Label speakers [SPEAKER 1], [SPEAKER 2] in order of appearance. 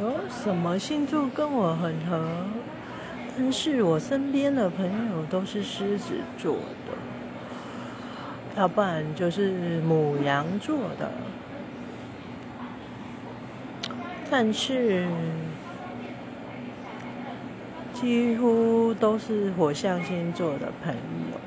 [SPEAKER 1] 有什么星座跟我很合但是我身边的朋友都是狮子座的要不然就是母羊座的。但是几乎都是火象星座的朋友。